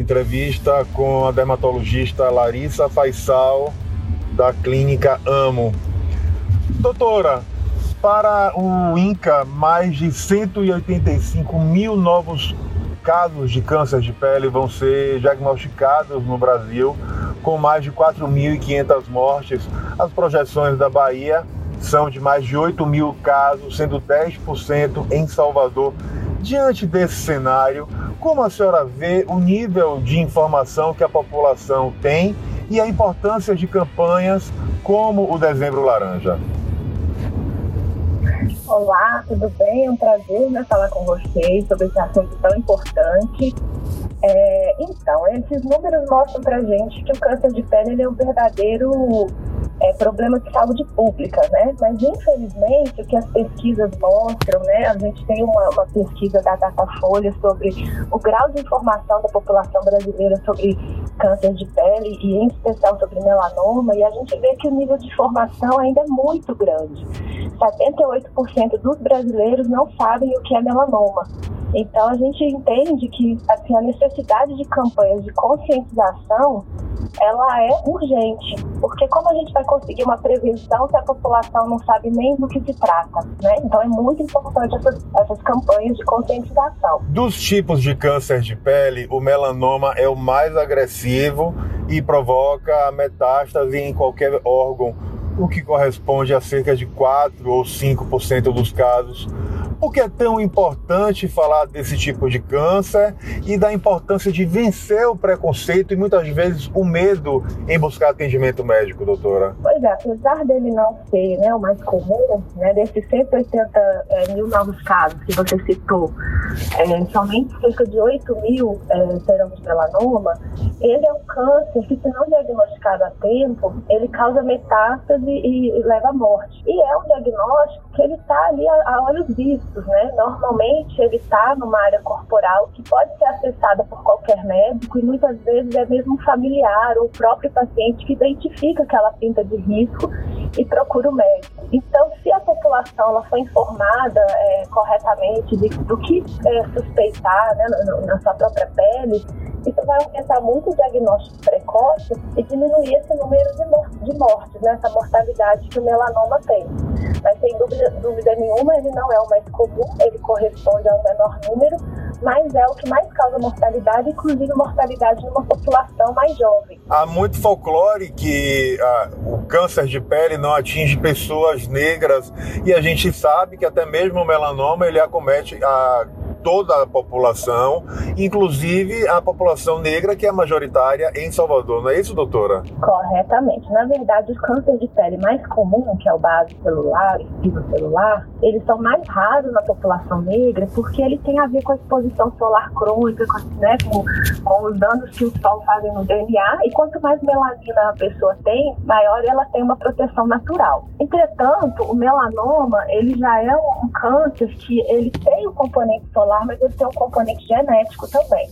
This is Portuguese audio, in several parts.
Entrevista com a dermatologista Larissa Faisal, da clínica Amo. Doutora, para o INCA, mais de 185 mil novos casos de câncer de pele vão ser diagnosticados no Brasil, com mais de 4.500 mortes. As projeções da Bahia são de mais de 8 mil casos, sendo 10% em Salvador. Diante desse cenário, como a senhora vê o nível de informação que a população tem e a importância de campanhas como o Dezembro Laranja? Olá, tudo bem? É um prazer né, falar com vocês sobre esse assunto tão importante. É, então, esses números mostram para gente que o câncer de pele é um verdadeiro é, problema de saúde pública, né? Mas infelizmente o que as pesquisas mostram, né? A gente tem uma, uma pesquisa da Datafolha sobre o grau de informação da população brasileira sobre câncer de pele e em especial sobre melanoma e a gente vê que o nível de informação ainda é muito grande. 78% dos brasileiros não sabem o que é melanoma. Então a gente entende que assim, a necessidade de campanhas de conscientização ela é urgente, porque como a gente vai conseguir uma prevenção se a população não sabe nem do que se trata, né? Então é muito importante essas, essas campanhas de conscientização. Dos tipos de câncer de pele, o melanoma é o mais agressivo e provoca metástase em qualquer órgão, o que corresponde a cerca de 4 ou 5% dos casos por que é tão importante falar desse tipo de câncer e da importância de vencer o preconceito e muitas vezes o medo em buscar atendimento médico, doutora? Pois é, apesar dele não ser né, o mais comum, né, desses 180 é, mil novos casos que você citou, é, somente cerca de 8 mil é, terão de melanoma, ele é um câncer que, se não diagnosticado a tempo, ele causa metástase e, e leva à morte. E é um diagnóstico que ele está ali a, a olhos vistos né? Normalmente ele está numa área corporal que pode ser acessada por qualquer médico e muitas vezes é mesmo um familiar ou o próprio paciente que identifica aquela pinta de risco e procura o médico. Então, se a população ela foi informada é, corretamente de, do que é, suspeitar né, na, na sua própria pele, isso vai aumentar muito o diagnóstico precoce e diminuir esse número de, mor de mortes, né, essa mortalidade que o melanoma tem. Mas sem dúvida, dúvida nenhuma, ele não é o mais comum, ele corresponde a um menor número, mas é o que mais causa mortalidade, inclusive mortalidade numa população mais jovem. Há muito folclore que ah, o câncer de pele não atinge pessoas negras e a gente sabe que até mesmo o melanoma ele acomete a toda a população, inclusive a população negra, que é majoritária em Salvador. Não é isso, doutora? Corretamente. Na verdade, os cânceres de pele mais comuns, que é o base celular, o celular, eles são mais raros na população negra porque ele tem a ver com a exposição solar crônica, com, né, com, com os danos que o sol fazem no DNA. E quanto mais melanina a pessoa tem, maior ela tem uma proteção natural. Entretanto, o melanoma, ele já é um câncer que ele tem o componente solar celular, mas ele tem um componente genético também.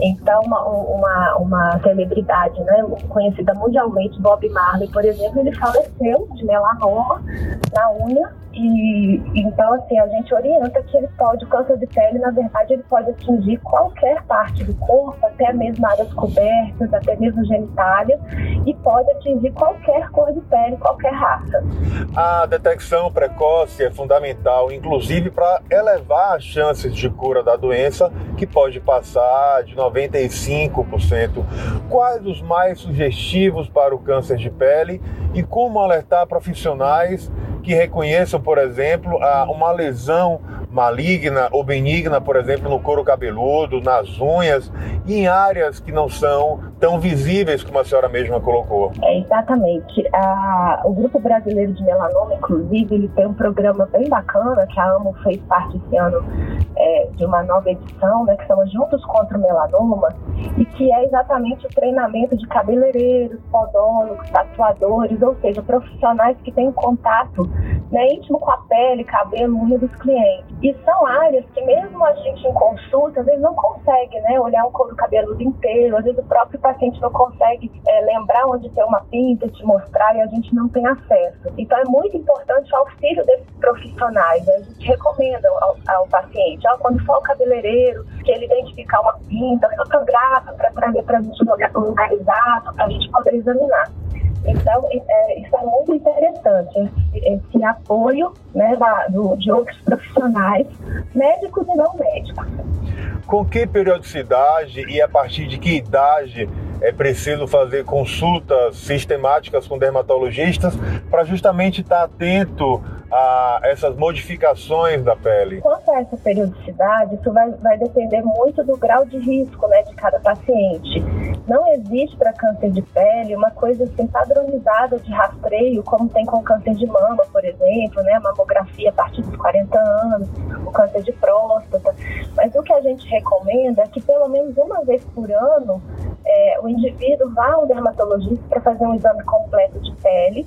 Então, uma, uma, uma celebridade né, conhecida mundialmente, Bob Marley, por exemplo, ele faleceu de melanoma na unha e então, assim, a gente orienta que ele pode, o câncer de pele, na verdade, ele pode atingir qualquer parte do corpo, até mesmo áreas cobertas, até mesmo genitália, e pode atingir qualquer cor de pele, qualquer raça. A detecção precoce é fundamental, inclusive para elevar as chances de cura da doença, que pode passar de 95%. Quais os mais sugestivos para o câncer de pele e como alertar profissionais que reconheçam, por exemplo, uma lesão maligna ou benigna, por exemplo, no couro cabeludo, nas unhas, e em áreas que não são tão visíveis como a senhora mesma colocou. É, exatamente. O Grupo Brasileiro de Melanoma, inclusive, ele tem um programa bem bacana que a AMO fez parte esse ano é, de uma nova edição, né, que chama Juntos contra o Melanoma, e que é exatamente o treinamento de cabeleireiros, podólogos, tatuadores, ou seja, profissionais que têm contato né, íntimo com a pele, cabelo, unha dos clientes. E são áreas que mesmo a gente em consulta, às vezes não consegue né, olhar o couro cabeludo inteiro, às vezes o próprio paciente não consegue é, lembrar onde tem uma pinta, te mostrar e a gente não tem acesso. Então é muito importante o auxílio desses profissionais. A gente recomenda ao, ao paciente, ó, quando for o cabeleireiro, que ele identificar uma pinta, fotografa para para a gente localizar, para a gente poder examinar. Então, é, isso é muito interessante, esse, esse apoio né, da, do, de outros profissionais, médicos e não médicos. Com que periodicidade e a partir de que idade é preciso fazer consultas sistemáticas com dermatologistas para justamente estar atento a essas modificações da pele? Quanto a essa periodicidade, isso vai, vai depender muito do grau de risco né, de cada paciente. Não existe para câncer de pele uma coisa assim padronizada de rastreio, como tem com câncer de mama, por exemplo, né, mamografia a partir dos 40 anos, o câncer de próstata. Mas o que a gente recomenda é que pelo menos uma vez por ano é, o indivíduo vá ao dermatologista para fazer um exame completo de pele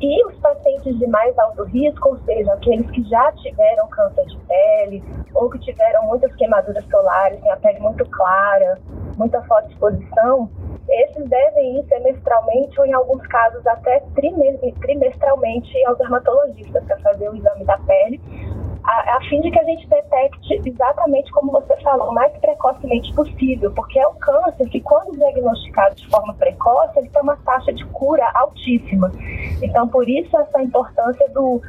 e os pacientes de mais alto risco, ou seja, aqueles que já tiveram câncer de pele ou que tiveram muitas queimaduras solares, têm a pele muito clara, muita forte exposição, esses devem ir semestralmente ou, em alguns casos, até trimestralmente ao dermatologista para fazer o exame da pele a, fim de que a gente detecte exatamente como você falou, o mais precocemente possível, porque é um câncer que, quando diagnosticado de forma precoce, ele tem uma taxa de cura altíssima. Então, por isso, essa importância do,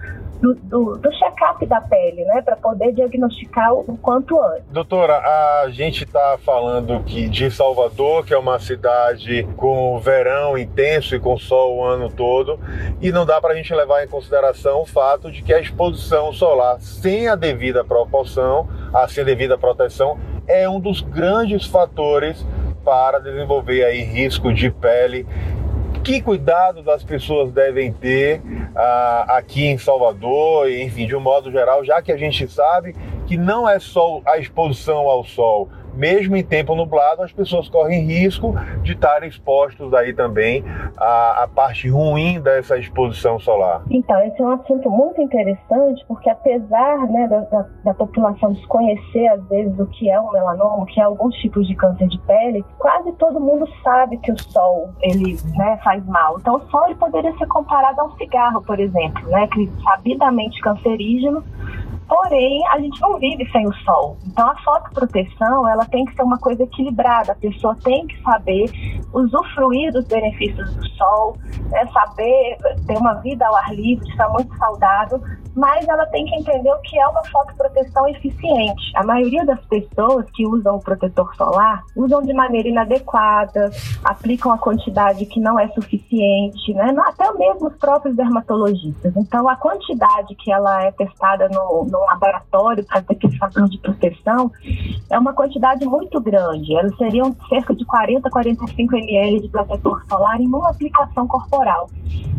do, do, do check-up da pele, né, para poder diagnosticar o quanto antes. Doutora, a gente está falando que de Salvador, que é uma cidade com verão intenso e com sol o ano todo, e não dá para a gente levar em consideração o fato de que a exposição solar sem a devida proporção, sem a devida proteção, é um dos grandes fatores para desenvolver aí risco de pele que cuidados as pessoas devem ter uh, aqui em Salvador, enfim, de um modo geral, já que a gente sabe que não é só a exposição ao sol, mesmo em tempo nublado, as pessoas correm risco de estarem expostos aí também à, à, parte ruim dessa exposição solar. Então, esse é um assunto muito interessante, porque apesar né, da, da, da, população desconhecer, às vezes, o que é um melanoma, o que é alguns tipos de câncer de pele, quase todo mundo sabe que o sol ele, né, faz mal. Então, o sol ele poderia ser comparado a um cigarro, por exemplo, né, que sabidamente cancerígeno, Porém, a gente não vive sem o sol. Então, a fotoproteção, ela tem que ser uma coisa equilibrada. A pessoa tem que saber usufruir dos benefícios do sol, né? saber ter uma vida ao ar livre, estar muito saudável, mas ela tem que entender o que é uma fotoproteção eficiente. A maioria das pessoas que usam o protetor solar usam de maneira inadequada, aplicam a quantidade que não é suficiente, né? até mesmo os próprios dermatologistas. Então, a quantidade que ela é testada no, no laboratório para ter aquele fator de proteção é uma quantidade muito grande. Elas seriam cerca de 40 a 45 ml de protetor solar em uma aplicação corporal.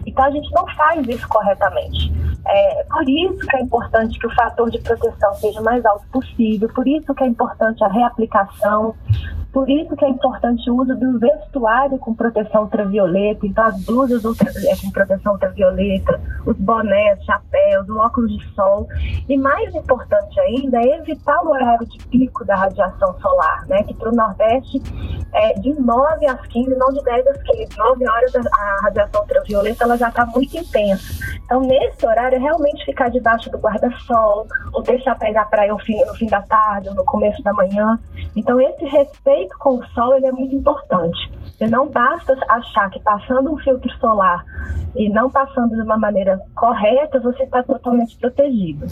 Então, a gente não faz isso corretamente. É, por isso que é importante que o fator de proteção seja o mais alto possível, por isso que é importante a reaplicação, por isso que é importante o uso do vestuário com proteção ultravioleta, então as blusas ultra, é, com proteção ultravioleta, os bonés, chapéus, o óculos de sol. E mais importante ainda é evitar o horário de pico da radiação solar, né? Que para o Nordeste é de 9 às 15, não de 10 às 15. 9 horas a radiação ultravioleta ela já está muito intensa. Então, nesse horário, é realmente ficar debaixo do guarda-sol, ou deixar pegar praia no fim, no fim da tarde, ou no começo da manhã. Então, esse respeito com o sol ele é muito importante. E não basta achar que passando um filtro solar e não passando de uma maneira correta, você está totalmente protegido.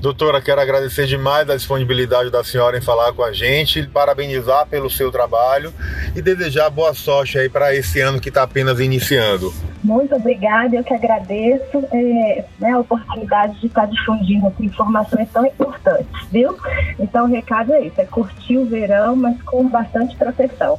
Doutora, quero agradecer demais a disponibilidade da senhora em falar com a gente, parabenizar pelo seu trabalho e desejar boa sorte aí para esse ano que está apenas iniciando. Muito obrigada, eu que agradeço é, né, a oportunidade de estar difundindo essa informações tão importantes, viu? Então o recado é isso, é curtir o verão, mas com bastante proteção.